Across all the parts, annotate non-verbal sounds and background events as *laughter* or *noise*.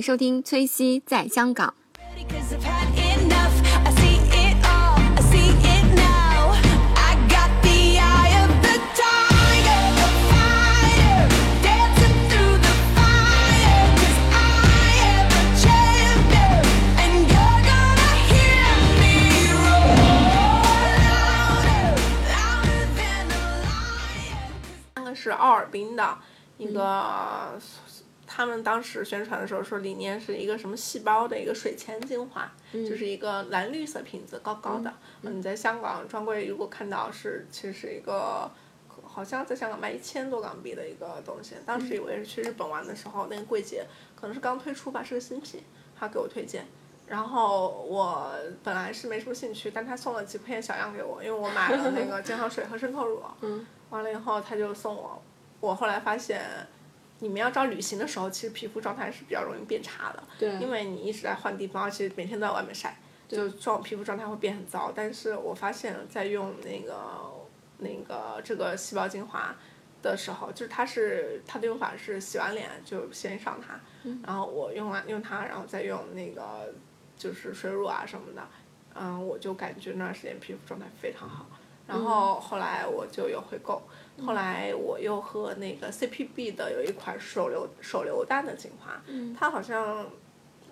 收听崔西在香港。是奥尔滨的一个他们当时宣传的时候说理念是一个什么细胞的一个水前精华，就是一个蓝绿色瓶子，高高的。嗯，你在香港专柜如果看到是，其实是一个。好像在香港卖一千多港币的一个东西，当时以为是去日本玩的时候，那个柜姐可能是刚推出吧，是个新品，她给我推荐，然后我本来是没什么兴趣，但她送了几片小样给我，因为我买了那个健康水和渗透乳，嗯，完了以后她就送我，我后来发现，你们要知道旅行的时候，其实皮肤状态是比较容易变差的，对因为你一直在换地方，而且每天都在外面晒，就状皮肤状态会变很糟。但是我发现，在用那个那个这个细胞精华的时候，就是它是它的用法是洗完脸就先上它，然后我用完用它，然后再用那个就是水乳啊什么的，嗯，我就感觉那段时间皮肤状态非常好。然后后来我就有回购，后来我又喝那个 CPB 的有一款手榴手榴弹的精华，它好像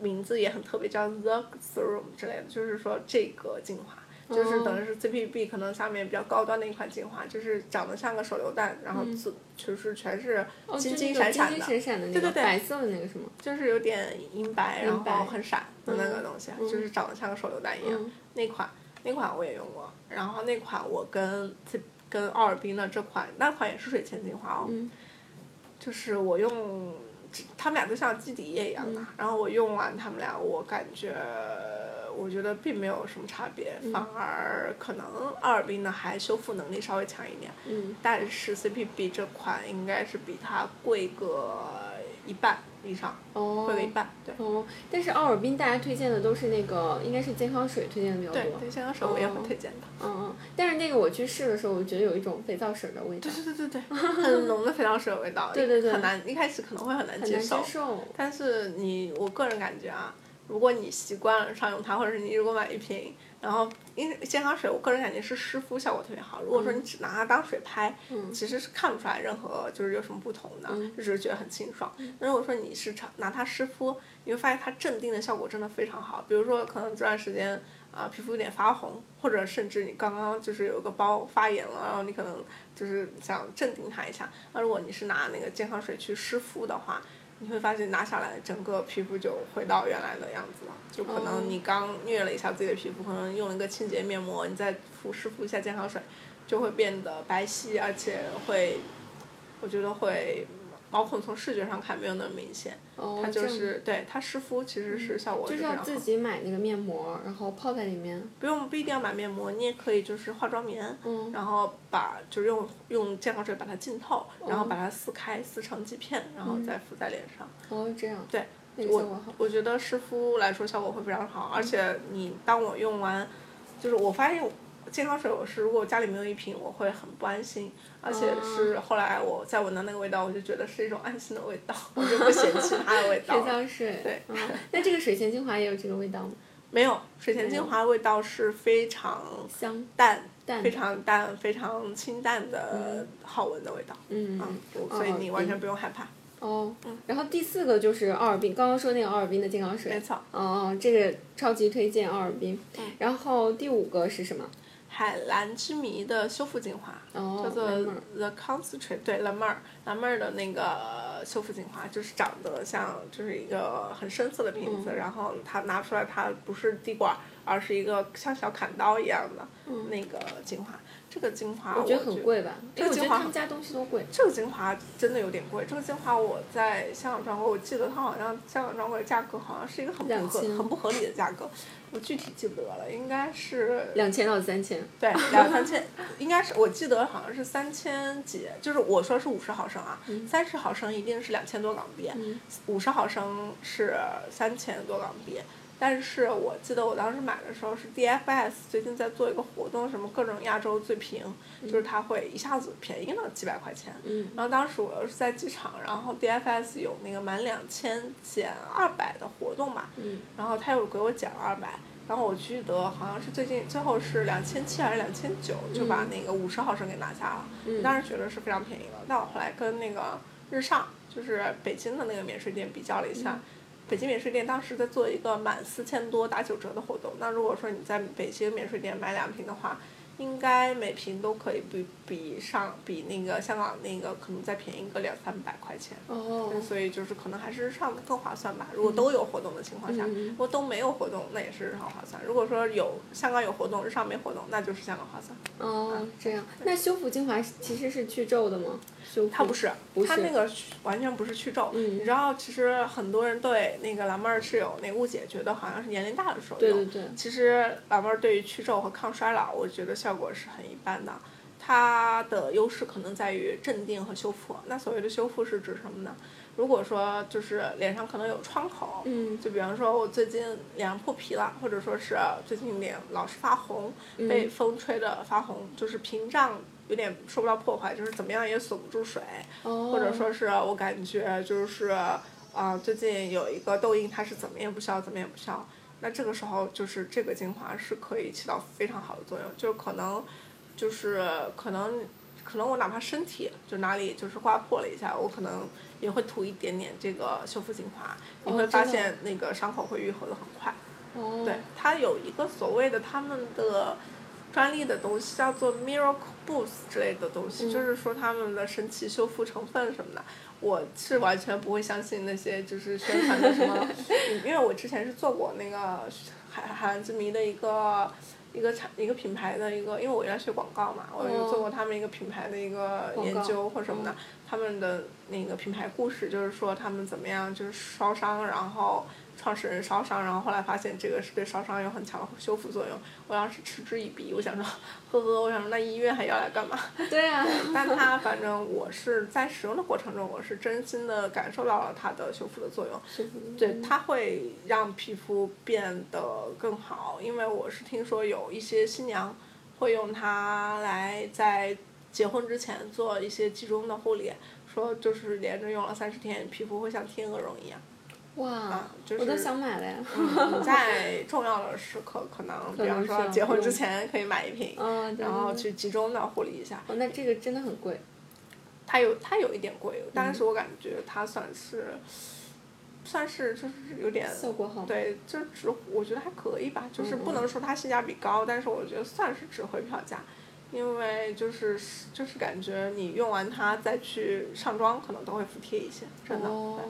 名字也很特别，叫 The Serum 之类的，就是说这个精华。就是等于是 CPB 可能下面比较高端的一款精华，就是长得像个手榴弹，然后就就是全是金金闪闪的，金金闪闪的那对对对白色的那个是吗？就是有点银白，然后很闪的那个东西，就是长得像个手榴弹一样。嗯那款那款我也用过，然后那款我跟这跟奥尔滨的这款那款也是水前精华哦，嗯就是我用，他们俩就像基底液一样嗯的，然后我用完他们俩，我感觉。我觉得并没有什么差别，嗯反而可能奥尔滨的还修复能力稍微强一点，嗯但是 CPB 这款应该是比它贵个一半以上，哦贵个一半，对。哦，但是奥尔滨大家推荐的都是那个应该是健康水推荐的比较多。对对，健康水我也会推荐的。嗯嗯，但是那个我去试的时候，我觉得有一种肥皂水的味道，对对对对，*laughs* 很浓的肥皂水的味道，对对对很难一开始可能会很难很难接接受，受。但是你我个人感觉啊，如果你习惯了常用它，或者是你如果买一瓶，然后因为健康水，我个人感觉是湿敷效果特别好。如果说你只拿它当水拍，嗯其实是看不出来任何就是有什么不同的，嗯就只是觉得很清爽。那如果说你是常拿它湿敷，你会发现它镇定的效果真的非常好。比如说可能这段时间啊、皮肤有点发红，或者甚至你刚刚就是有个包发炎了，然后你可能就是想镇定它一下。那如果你是拿那个健康水去湿敷的话，你会发现拿下来整个皮肤就回到原来的样子了。就可哦能你刚虐了一下自己的皮肤，可能用了一个清洁面膜，你再敷湿敷一下健康水，就会变得白皙，而且会，我觉得会毛孔从视觉上看没有那么明显。哦，它就是对它湿敷其实是效果就是非常好。要自己买那个面膜，然后泡在里面。不用不一定要买面膜，你也可以就是化妆棉，嗯然后把就是用用健康水把它浸透，然后哦把它撕开撕成几片，然后再敷在脸上。哦，这样。对，我。我觉得湿敷来说效果会非常好，而且你当我用完，就是我发现健康水我是如果家里没有一瓶，我会很不安心，而且是后来我再闻到那个味道，我就觉得是一种安心的味道，我 *laughs* 就不嫌弃它的味道肥了。皂水。对嗯，那这个水前精华也有这个味道吗？没有水前精华味道是非常香。淡。淡非常淡、非常清淡的好闻的味道，嗯。嗯，所以你完全不用害怕。哦。然后第四个就是奥尔滨，刚刚说那个奥尔滨的健康水。没错。哦哦，这个超级推荐奥尔滨。嗯然后第五个是什么？海蓝之谜的修复精华，哦叫做 The Concentrate，对，蓝妹儿，蓝妹儿的那个修复精华，就是长得像就是一个很深色的瓶嗯子，然后它拿出来，它不是滴管，而是一个像小砍刀一样的那个精华。这个精华嗯我觉得很贵吧？这个精华他们家东西都贵。这个精华真的有点贵。这个精华我在香港专柜，我记得它好像香港专柜价格好像是一个很不合2000很不合理的价格，我具体记不得了，应该是两千到三千。对两三千，应该是我记得好像是三千几，就是我说是五十毫升啊，三十毫升一定是两千多港币，五十毫升是三千多港币。但是我记得我当时买的时候是 DFS 最近在做一个活动，什么各种亚洲最平，就是它会一下子便宜了几百块钱。嗯然后当时我又是在机场，然后 DFS 有那个满两千减二百的活动嘛，嗯然后他又给我减了二百，然后我记得好像是最近最后是两千七还是两千九，就把那个五十毫升给拿下了。嗯当时觉得是非常便宜的，但我后来跟那个日上，就是北京的那个免税店比较了一下。北京免税店当时在做一个满四千多打九折的活动，那如果说你在北京免税店买两瓶的话，应该每瓶都可以比比上比那个香港那个可能再便宜个两三百块钱。哦，所以就是可能还是日上更划算吧。如果都有活动的情况下，如果都没有活动，那也是日上划算。如果说有香港有活动，日上没活动，那就是香港划算。哦，这样，那修复精华其实是去皱的吗？修复它不是，不是它那个完全不是去皱。嗯你知道，其实很多人对那个蓝妹儿是有那个误解，觉得好像是年龄大的时候用。对对对，其实蓝妹儿对于去皱和抗衰老，我觉得效果是很一般的。它的优势可能在于镇定和修复。那所谓的修复是指什么呢？如果说就是脸上可能有创口，嗯就比方说我最近脸上破皮了，或者说是最近脸老是发红，嗯被风吹的发红，就是屏障有点受不到破坏，就是怎么样也锁不住水，哦，或者说是我感觉就是啊、最近有一个痘印，它是怎么也不消，怎么也不消。那这个时候就是这个精华是可以起到非常好的作用，就可能就是可能可能我哪怕身体就哪里就是刮破了一下，我可能也会涂一点点这个修复精华，你会发现那个伤口会愈合的很快。哦，对，它有一个所谓的他们的专利的东西叫做 Miracle Boost 之类的东西，嗯就是说他们的神奇修复成分什么的。我是完全不会相信那些就是宣传的什么，*laughs* 嗯因为我之前是做过那个海海蓝之谜的一个一个产一个品牌的一个，因为我原来学广告嘛，我有做过他们一个品牌的一个研究或什么的，他们的那个品牌故事就是说他们怎么样就是烧伤，然后创始人烧伤，然后后来发现这个是对烧伤有很强的修复作用。我当时嗤之以鼻，我想说，呵呵，我想说那医院还要来干嘛？对啊，*laughs* 但它反正我是在使用的过程中，我是真心的感受到了它的修复的作用。是对，它会让皮肤变得更好，因为我是听说有一些新娘会用它来在结婚之前做一些集中的护理，说就是连着用了三十天，皮肤会像天鹅绒一样。哇啊，就是我都想买了呀。你在重要的时刻，可能比方说结婚之前可以买一瓶，然后去集中的护理一下。哦，那这个真的很贵。它有它有一点贵，嗯但是我感觉它算是，算是就是有点效果好对，就值我觉得还可以吧，就是不嗯能说它性价比高，但是我觉得算是值回票价，因为就是就是感觉你用完它再去上妆可能都会服帖一些，真的。哦对，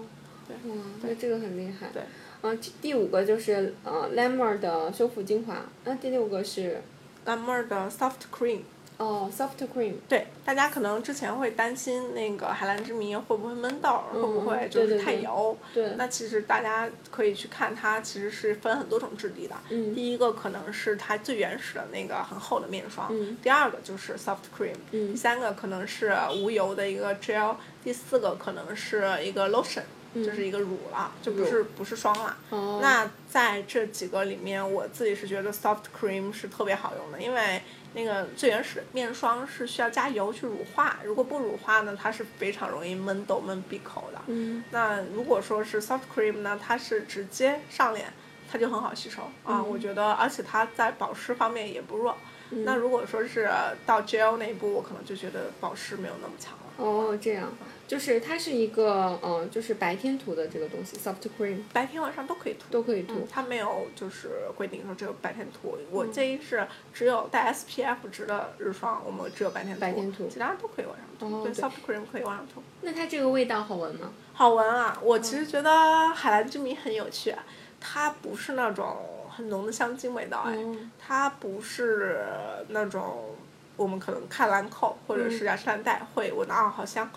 哇，那这个很厉害。对。嗯，第第五个就是呃 l a m e r 的修复精华，那第六个是 l a m e r 的 Soft Cream。哦 Soft Cream。对，大家可能之前会担心那个海蓝之谜会不会闷痘会不会嗯就是太对对对油？对那其实大家可以去看它，其实是分很多种质地的。嗯第一个可能是它最原始的那个很厚的面霜，嗯第二个就是 soft cream，、嗯第三个可能是无油的一个 gel，第四个可能是一个 lotion，、就是一个乳了，就不是不是霜了。嗯哦。那在这几个里面，我自己是觉得 soft cream 是特别好用的，因为那个最原始的面霜是需要加油去乳化，如果不乳化呢，它是非常容易闷痘闷闭口的。嗯那如果说是 soft cream 呢，它是直接上脸，它就很好吸收啊，我觉得，而且它在保湿方面也不弱。那如果说是到 gel 那一步，我可能就觉得保湿没有那么强了。哦，这样，就是它是一个嗯、呃就是白天涂的这个东西，Soft Cream 白天晚上都可以涂。都可以涂。它没有就是规定说只有白天涂，我建议是只有带 SPF 值的日霜，我们只有白天涂，白天涂其他都可以晚上涂。对哦对，soft cream 可以晚上涂。那它这个味道好闻吗？好闻啊！我其实觉得海蓝之谜很有趣，它不是那种很浓的香精味道，哎，哦它不是那种我们可能看兰蔻或者是雅诗兰黛会闻到啊好香，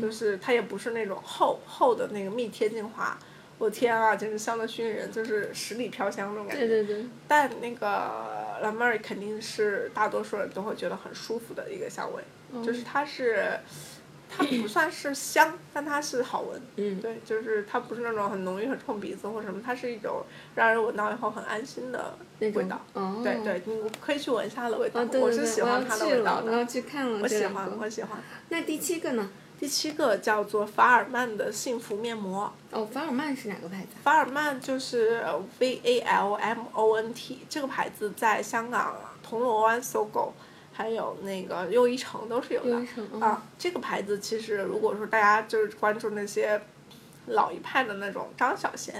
就是它也不是那种厚厚的那个蜜贴精华。我天啊，简直香的熏人，就是十里飘香那种感觉。对对对，但那个蓝妹儿肯定是大多数人都会觉得很舒服的一个香味，就是它是，它不算是香，但它是好闻。嗯，对，就是它不是那种很浓郁、很冲鼻子或什么，它是一种让人闻到以后很安心的味道。哦，对对，你可以去闻一下它的味道，哦，对我对对，我是喜欢它的味道的，我要的。去看了我喜欢。我喜欢。那第七个呢？第七个叫做法尔曼的幸福面膜，哦，法尔曼是哪个牌子啊？法尔曼就是 V A L M O N T 这个牌子在香港铜锣湾搜狗，还有那个又一城都是有的啊。这个牌子其实如果说大家就是关注那些老一派的那种张小娴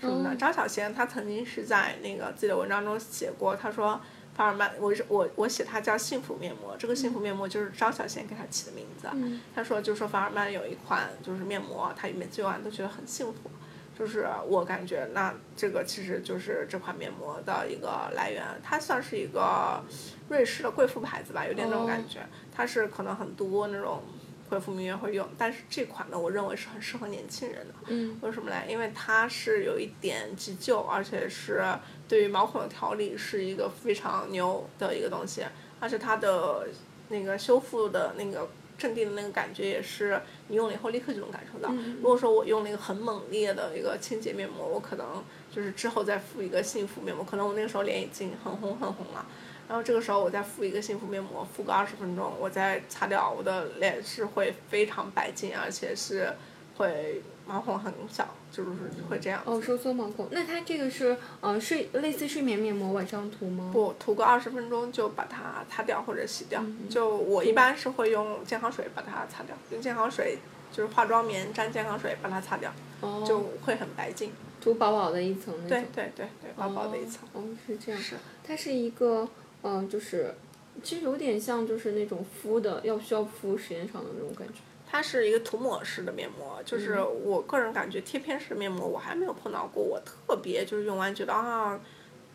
什么的，哦张小娴她曾经是在那个自己的文章中写过，她说。法尔曼，我是我我写它叫幸福面膜，这个幸福面膜就是张小娴给它起的名字。嗯他说，就说法尔曼有一款就是面膜，他每次用完都觉得很幸福。就是我感觉，那这个其实就是这款面膜的一个来源，它算是一个瑞士的贵妇牌子吧，有点那种感觉。它是可能很多那种贵妇名媛会用，但是这款呢，我认为是很适合年轻人的。嗯为什么嘞？因为它是有一点急救，而且是对于毛孔的调理是一个非常牛的一个东西，而且它的那个修复的那个镇定的那个感觉也是你用了以后立刻就能感受到。嗯如果说我用了一个很猛烈的一个清洁面膜，我可能就是之后再敷一个幸福面膜，可能我那个时候脸已经很红很红了。然后这个时候我再敷一个幸福面膜，敷个二十分钟，我再擦掉，我的脸是会非常白净，而且是会毛孔很小，就是会这样。哦，收缩毛孔。那它这个是呃睡类似睡眠面膜晚上涂吗？不涂个二十分钟就把它擦掉或者洗掉。嗯就我一般是会用健康水把它擦掉，用健康水就是化妆棉沾健康水把它擦掉，哦，就会很白净。涂薄薄的一层那对种。对对对，薄薄的一层。哦，哦是这样。是。它是一个嗯、呃就是其实有点像就是那种敷的，要需要敷时间长的那种感觉。它是一个涂抹式的面膜，就是嗯我个人感觉贴片式面膜我还没有碰到过，我特别就是用完觉得啊，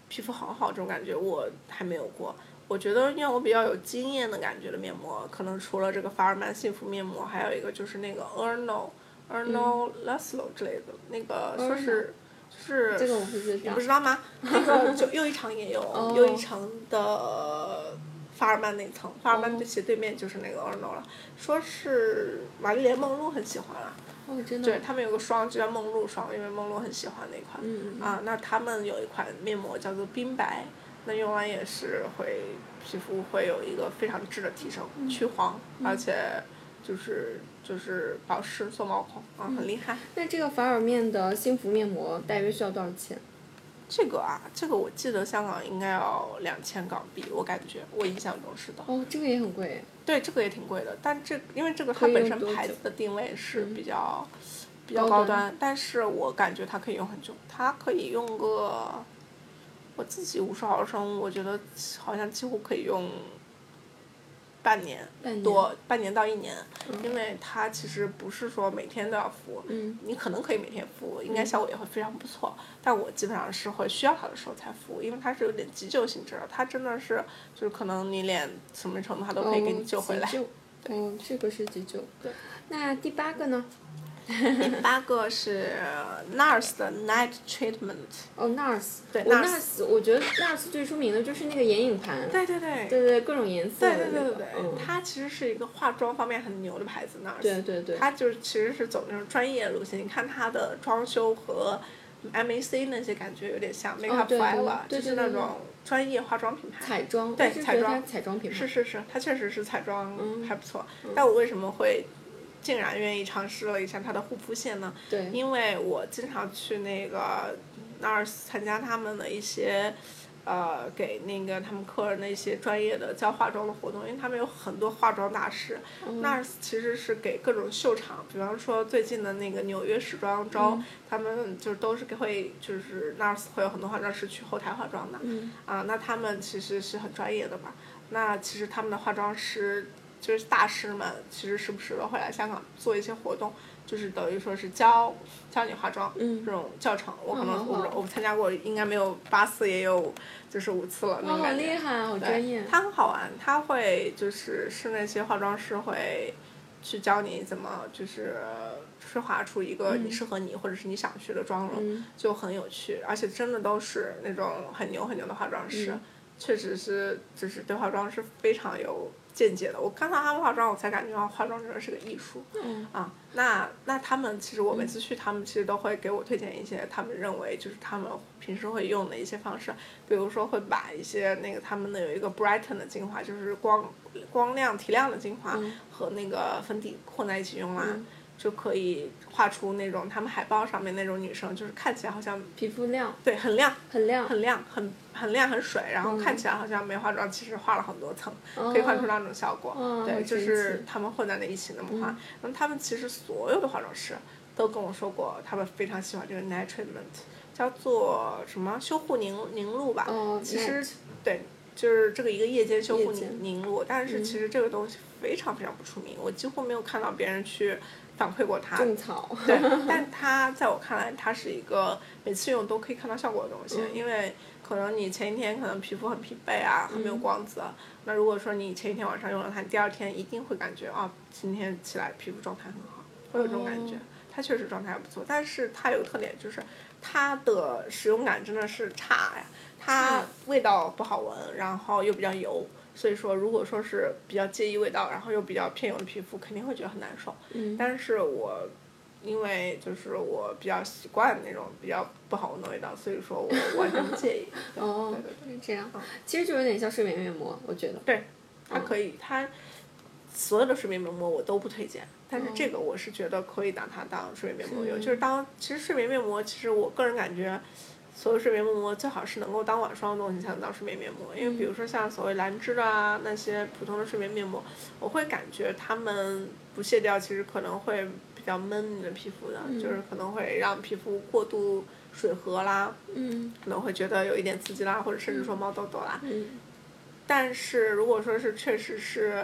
皮肤好好这种感觉我还没有过。我觉得让我比较有经验的感觉的面膜，可能除了这个法尔曼幸福面膜，还有一个就是那个 Erno Erno Laszlo 之类的，那个说是就是这个我不知你不知道吗？那个就又一场也有，哦又一场的法尔曼那层，法尔曼的斜对面就是那个 Erno 了。说是玛丽莲梦露很喜欢啊，哦，真的。对他们有个霜就叫梦露霜，因为梦露很喜欢那款。嗯嗯啊，那他们有一款面膜叫做冰白，那用完也是会皮肤会有一个非常质的提升，嗯去黄，而且就是就是保湿做毛孔啊，很厉害。那这个法尔面的幸福面膜大约需要多少钱？这个啊，这个我记得香港应该要两千港币，我感觉我印象中是的。哦，这个也很贵。对，这个也挺贵的，但这因为这个它本身牌子的定位是嗯比较、比较高端，但是我感觉它可以用很久，它可以用个我自己五十毫升，我觉得好像几乎可以用半年多，半年到一年，嗯因为它其实不是说每天都要敷，嗯你可能可以每天敷，应该效果也会非常不错。但我基本上是会需要它的时候才敷，因为它是有点急救性质的，它真的是就是可能你脸什么程度它都可以给你救回来。嗯这个是急救。对。那第八个呢？*laughs* 第八个是 NARS 的 Night Treatment。哦，NARS。对我 NARS 我觉得 NARS 最出名的就是那个眼影盘。对对对。对对，各种颜色对。对对对对，嗯。它其实是一个化妆方面很牛的牌子，NARS。对对对。它就是其实是走那种专业路线，你看它的装修和 MAC 那些感觉有点像 Make 哦 Up 对对 Forever，就是那种专业化妆品牌。彩妆。对彩妆彩妆品牌。是是是，它确实是彩妆嗯还不错。但我为什么会竟然愿意尝试了一下它的护肤线呢？对。因为我经常去那个 NARS 参加他们的一些。呃，给那个他们客人的一些专业的教化妆的活动，因为他们有很多化妆大师。嗯 NARS 其实是给各种秀场，比方说最近的那个纽约时装周，嗯他们就是都是会就是 NARS 会有很多化妆师去后台化妆的。嗯。啊，那他们其实是很专业的嘛。那其实他们的化妆师就是大师们，其实时不时的会来香港做一些活动，就是等于说是教教你化妆、嗯这种教程。我可能嗯我我参加过，应该没有八次，也有就是五次了那哇，好种感觉。厉害，好对专业。他很好玩，他会就是是那些化妆师会去教你怎么就是吹划出一个你适合你、或者是你想去的妆容，嗯就很有趣，而且真的都是那种很牛很牛的化妆师，嗯确实是就是对化妆是非常有见解的。我看到他们化妆，我才感觉到化妆真的是个艺术。嗯啊，那那他们其实我每次去，他们其实都会给我推荐一些他们认为就是他们平时会用的一些方式，比如说会把一些那个他们的有一个 Brighten 的精华，就是光光亮提亮的精华、嗯和那个粉底混在一起用啦、嗯就可以画出那种他们海报上面那种女生，就是看起来好像皮肤亮，对很亮。很亮，很亮，很很亮，很水，然后嗯看起来好像没化妆，其实画了很多层，哦。可以画出那种效果。对，就是他们混在那一起那么画。嗯。然后他们其实所有的化妆师都跟我说过，他们非常喜欢这个 night treatment，叫做什么？修护凝凝露吧。哦其实对，就是这个一个夜间修护凝凝露，但是嗯其实这个东西非常非常不出名，我几乎没有看到别人去反馈过它。种草，对，但它在我看来，它是一个每次用都可以看到效果的东西，嗯因为可能你前一天可能皮肤很疲惫啊，很没有嗯光泽，那如果说你前一天晚上用了它，第二天一定会感觉啊，今天起来皮肤状态很好，会有这种感觉。哦它确实状态还不错，但是它有个特点就是它的使用感真的是差呀，它味道不好闻，然后又比较油。所以说，如果说是比较介意味道，然后又比较偏油的皮肤，肯定会觉得很难受。嗯但是我因为就是我比较习惯那种比较不好闻的味道，所以说我 *laughs* 完全不介意。哦对对对，是这样，其实就有点像睡眠面膜，我觉得。对，它可以，它所有的睡眠面膜我都不推荐，但是这哦个我是觉得可以拿它当睡眠面膜用，嗯就是当其实睡眠面膜，其实我个人感觉。所有睡眠面膜最好是能够当晚霜的东西才能当睡眠面膜，因为比如说像所谓兰芝啊那些普通的睡眠面膜，我会感觉它们不卸掉，其实可能会比较闷你的皮肤的，就是可能会让皮肤过度水合啦，嗯可能会觉得有一点刺激啦，或者甚至说冒痘痘啦。嗯但是如果说是确实是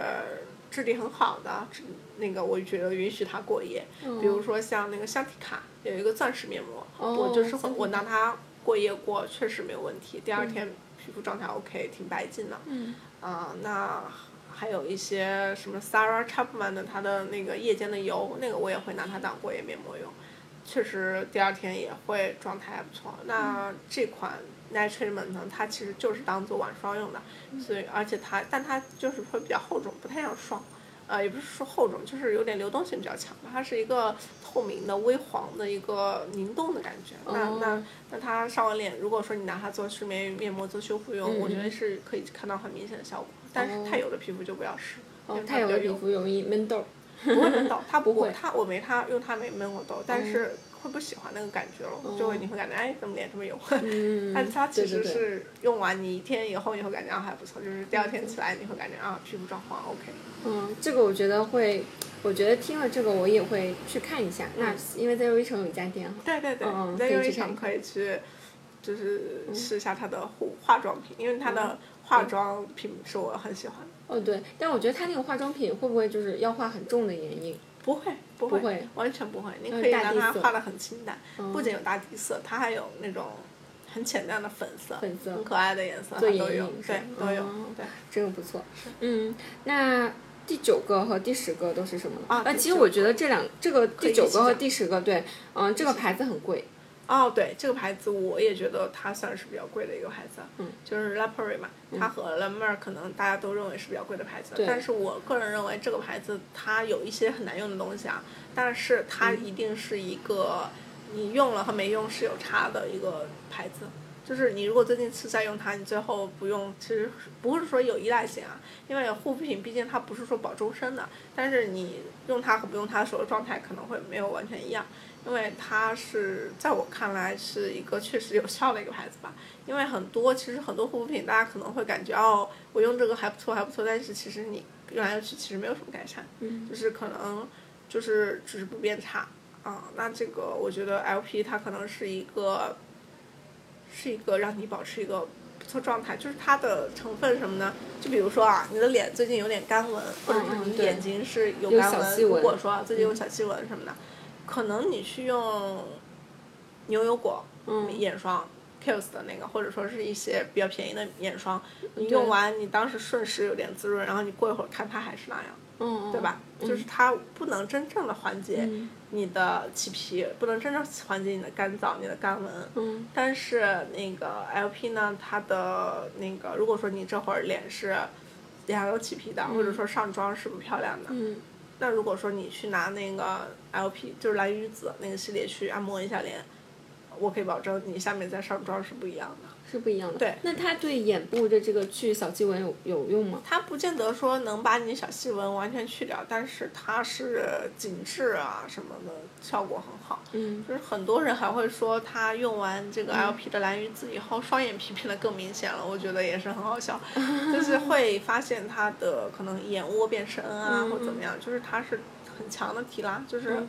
质地很好的，那个我觉得允许它过夜。比如说像那个香缇卡有一个钻石面膜，哦我就是会我拿它过夜过，确实没有问题。第二天皮肤状态 OK，挺白净的。嗯啊、那还有一些什么 Sarah Chapman 的它的那个夜间的油，那个我也会拿它当过夜面膜用，确实第二天也会状态还不错。那这款 Night Treatment 呢，它其实就是当做晚霜用的，所以而且它但它就是会比较厚重，不太像霜。呃，也不是说厚重，就是有点流动性比较强吧。它是一个透明的、微黄的一个凝冻的感觉。那哦那那它上完脸，如果说你拿它做睡眠面膜做修复用，嗯我觉得是可以看到很明显的效果。但是太油的皮肤就不要试，太油的皮肤容易闷痘。不会闷痘，它 *laughs* 不不会它我没它用它没闷过痘，但是会不喜欢那个感觉了，就会你会感觉哎怎么脸这么油，嗯，*laughs* 但它其实是用完你一天以后你会感觉啊还不错，就是第二天起来你会感觉啊皮肤状况 OK。嗯，这个我觉得会，我觉得听了这个我也会去看一下。那因为在优衣城有一家店哈。对对对，嗯在优衣城可以去看嗯可以去，就是试一下它的护化妆品，因为它的化妆品是我很喜欢的。哦对，但我觉得它那个化妆品会不会就是要画很重的眼影？不会，不会，不会完全不会。你可以让它画的很清淡，嗯不仅有大地色，它还有那种很浅淡的粉色，粉色很可爱的颜色，都有对，都有，哦对。这个不错。嗯，那第九个和第十个都是什么呢？啊第九其实我觉得这两这个第九个和第十个对，嗯，这个牌子很贵。哦，对，这个牌子我也觉得它算是比较贵的一个牌子，嗯，就是 La Prairie 嘛，它和 La Mer 可能大家都认为是比较贵的牌子，对但是我个人认为这个牌子它有一些很难用的东西啊，但是它嗯一定是一个你用了和没用是有差的一个牌子。就是你如果最近是在用它，你最后不用，其实不是说有依赖性啊，因为护肤品毕竟它不是说保终身的，但是你用它和不用它的时候状态可能会没有完全一样。因为它是在我看来是一个确实有效的一个牌子吧。因为很多其实很多护肤品，大家可能会感觉哦，我用这个还不错还不错，但是其实你用来用去其实没有什么改善，嗯就是可能就是只是不变差啊。那这个我觉得 LP 它可能是一个是一个让你保持一个。不错状态，就是它的成分什么呢？就比如说啊，你的脸最近有点干纹，或者是你眼睛是有有干纹，如果说啊最近有小细纹什么的，可能你去用牛油果嗯眼霜。Kiehl's 的那个，或者说是一些比较便宜的眼霜，你用完你当时瞬时有点滋润，然后你过一会儿看它还是那样，嗯，对吧？嗯就是它不能真正的缓解嗯你的起皮，不能真正缓解你的干燥、你的干纹。嗯但是那个 LP 呢，它的那个，如果说你这会儿脸是脸上有起皮的，或者说上妆是不漂亮的。嗯那如果说你去拿那个 LP，就是蓝鱼子那个系列去按摩一下脸，我可以保证你下面再上妆是不一样的。是不一样的。对那它对眼部的这个去小细纹有有用吗？它不见得说能把你小细纹完全去掉，但是它是紧致啊什么的效果很好。嗯就是很多人还会说他用完这个嗯 LP 的蓝鱼子以后，双眼皮变得更明显了，我觉得也是很好笑，*laughs* 就是会发现他的可能眼窝变深啊，嗯或怎么样，就是它是很强的提拉，就是、嗯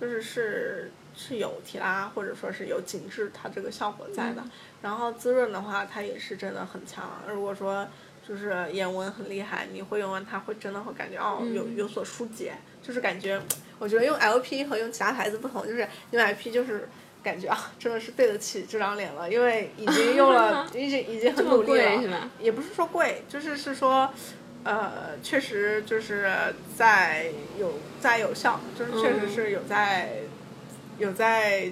就是是是有提拉或者说是有紧致它这个效果在的。然后滋润的话，它也是真的很强。如果说就是眼纹很厉害，你会用完它会真的会感觉哦有有所疏解，就是感觉我觉得用 LP 和用其他牌子不同，就是用 LP 就是。感觉啊，真的是对得起这张脸了，因为已经用了，*laughs* 已经已经很努力了，是？也不是说贵，就是是说，呃，确实就是在有在有效，就是确实嗯是有在、有在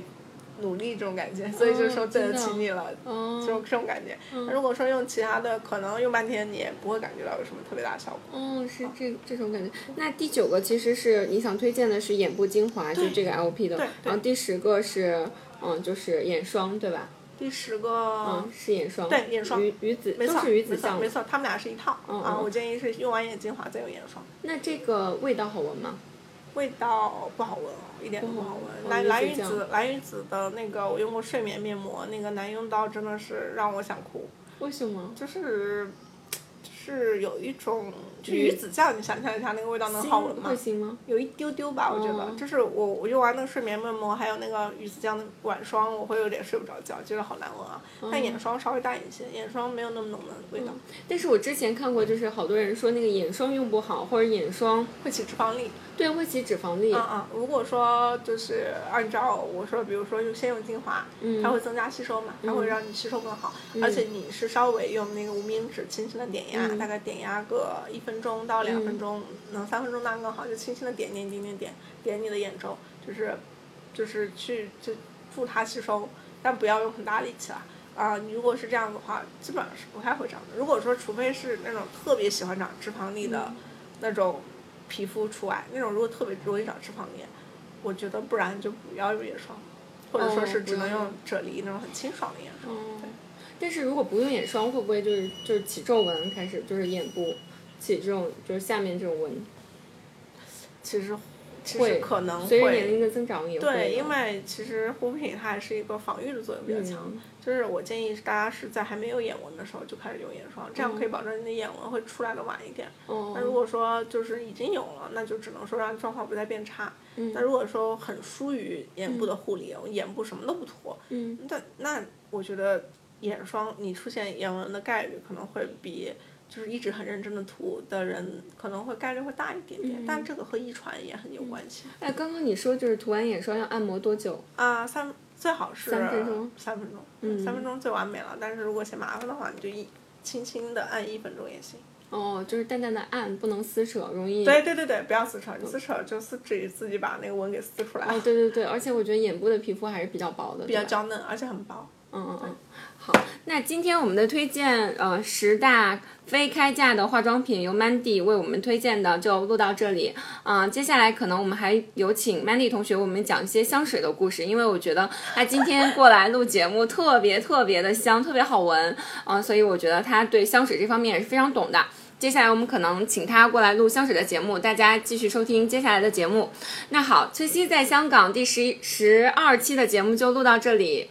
努力这种感觉，所以就是说对得起你了，哦这种这种感觉。那如果说用其他的，可能用半天你也不会感觉到有什么特别大的效果。嗯，是这这种感觉。那第九个其实是你想推荐的是眼部精华，就这个 LP 的对。然后第十个是嗯，就是眼霜，对吧？第十个，嗯，是眼霜。对眼霜鱼鱼子没错，是鱼子酱。没错，他们俩是一套、啊。嗯啊我建议是用完眼精华再用眼霜，那这个味道好闻吗？味道不好闻哦，一点都不好闻。哦蓝蓝鱼子蓝鱼子的那个我用过睡眠面膜，那个难用到真的是让我想哭，为什么？就是就是有一种就鱼鱼子酱，你想象一下那个味道能好闻吗会？行吗？有一丢丢吧，我觉得，哦就是我我用完那个睡眠面膜，还有那个鱼子酱的晚霜，我会有点睡不着觉，觉得好难闻啊。哦但眼霜稍微淡一些，眼霜没有那么浓的味道，但是我之前看过，就是好多人说那个眼霜用不好，或者眼霜会起脂肪粒。对会起脂肪粒。嗯嗯，如果说就是按照我说，比如说用先用精华，嗯它会增加吸收嘛，它会让你吸收更好，而且你是稍微用那个无名指轻轻的点压，嗯大概点压个一分钟到两分钟，能三分钟当然更好，就轻轻的点点点点点点你的眼周，就是就是去就助它吸收，但不要用很大力气啦。啊、你如果是这样的话，基本上是不太会长的。如果说除非是那种特别喜欢长脂肪粒的那种皮肤除外，那种如果特别容易长脂肪粒，我觉得不然就不要用眼霜，或者说哦是只能用啫喱那种很清爽的眼霜。哦对，但是如果不用眼霜，会不会就是就是起皱纹开始，就是眼部起这种就是下面这种纹？其实其会实可能随着年会。龄的增长也会。对，因为其实护肤品它还是一个防御的作用比较强，嗯就是我建议大家是在还没有眼纹的时候就开始用眼霜，这样可以保证你的眼纹会出来的晚一点。那如哦，果说就是已经有了，那就只能说让状况不再变差。嗯那如果说很疏于眼部的护理，眼部什么都不涂，嗯那那我觉得眼霜你出现眼纹的概率可能会比就是一直很认真的涂的人可能会概率会大一点点，但这个和遗传也很有关系。哎，刚刚你说就是涂完眼霜要按摩多久？啊，三最好是三分钟三分钟，嗯三分钟最完美了。但是如果嫌麻烦的话，你就一轻轻的按一分钟也行。哦，就是淡淡的按，不能撕扯，容易。对对对对，不要撕扯，你撕扯就自己自己把那个纹给撕出来，哦，对对对，而且我觉得眼部的皮肤还是比较薄的，比较娇嫩，而且很薄。嗯嗯嗯，好，那今天我们的推荐，呃，十大非开价的化妆品由 Mandy 为我们推荐的就录到这里。啊、接下来可能我们还有请 Mandy 同学为我们讲一些香水的故事，因为我觉得她今天过来录节目特别特别的香，特别好闻，啊、所以我觉得他对香水这方面也是非常懂的。接下来我们可能请他过来录香水的节目，大家继续收听接下来的节目。那好，崔西在香港第十一十二期的节目就录到这里。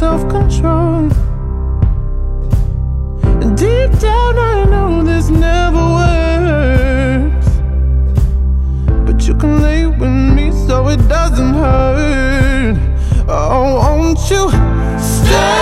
self-control. Deep down I know this never works. But you can lay with me so it doesn't hurt. Oh, won't you stay?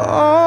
Oh.